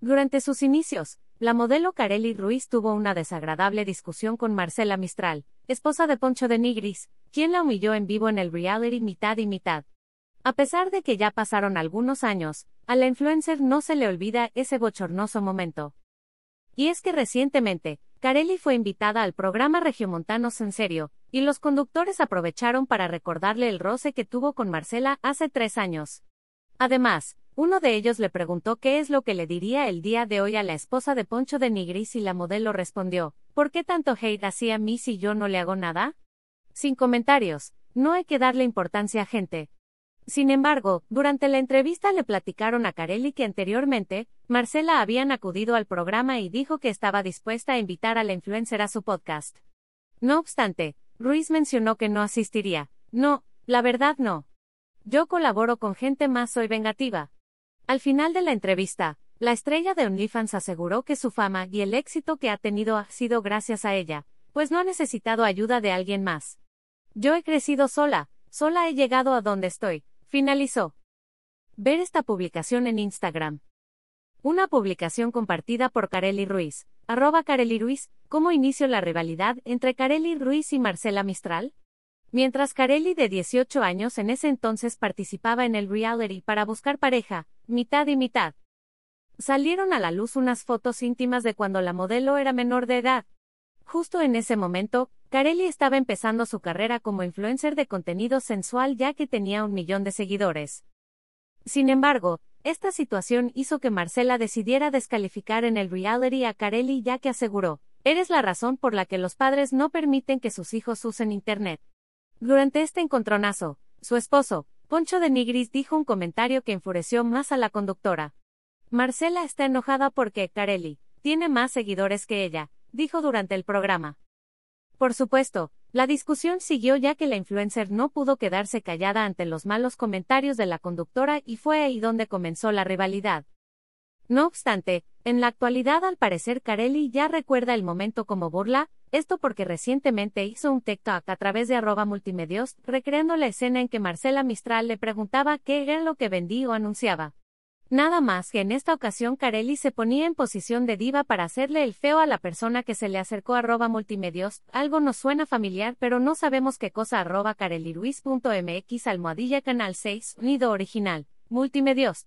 Durante sus inicios, la modelo Kareli Ruiz tuvo una desagradable discusión con Marcela Mistral, esposa de Poncho de Nigris, quien la humilló en vivo en el reality mitad y mitad. A pesar de que ya pasaron algunos años, a la influencer no se le olvida ese bochornoso momento. Y es que recientemente, Carelli fue invitada al programa Regiomontanos en serio, y los conductores aprovecharon para recordarle el roce que tuvo con Marcela hace tres años. Además, uno de ellos le preguntó qué es lo que le diría el día de hoy a la esposa de Poncho de Nigris y la modelo respondió, ¿por qué tanto hate hacía a mí si yo no le hago nada? Sin comentarios, no hay que darle importancia a gente. Sin embargo, durante la entrevista le platicaron a Carelli que anteriormente, Marcela habían acudido al programa y dijo que estaba dispuesta a invitar a la influencer a su podcast. No obstante, Ruiz mencionó que no asistiría. No, la verdad no. Yo colaboro con gente más soy vengativa, al final de la entrevista, la estrella de OnlyFans aseguró que su fama y el éxito que ha tenido ha sido gracias a ella, pues no ha necesitado ayuda de alguien más. Yo he crecido sola, sola he llegado a donde estoy, finalizó. Ver esta publicación en Instagram. Una publicación compartida por Kareli Ruiz, arroba Kareli Ruiz, ¿cómo inició la rivalidad entre Kareli Ruiz y Marcela Mistral? Mientras Carelli de 18 años en ese entonces participaba en el reality para buscar pareja, mitad y mitad. Salieron a la luz unas fotos íntimas de cuando la modelo era menor de edad. Justo en ese momento, Carelli estaba empezando su carrera como influencer de contenido sensual ya que tenía un millón de seguidores. Sin embargo, esta situación hizo que Marcela decidiera descalificar en el reality a Carelli ya que aseguró, eres la razón por la que los padres no permiten que sus hijos usen Internet. Durante este encontronazo, su esposo, Poncho de Nigris, dijo un comentario que enfureció más a la conductora. Marcela está enojada porque Carelli tiene más seguidores que ella, dijo durante el programa. Por supuesto, la discusión siguió ya que la influencer no pudo quedarse callada ante los malos comentarios de la conductora y fue ahí donde comenzó la rivalidad. No obstante, en la actualidad al parecer Carelli ya recuerda el momento como burla, esto porque recientemente hizo un TikTok a través de arroba multimedios, recreando la escena en que Marcela Mistral le preguntaba qué era lo que vendía o anunciaba. Nada más que en esta ocasión Carelli se ponía en posición de diva para hacerle el feo a la persona que se le acercó arroba multimedios, algo nos suena familiar pero no sabemos qué cosa arroba careliruiz.mx almohadilla canal 6, nido original, multimedios.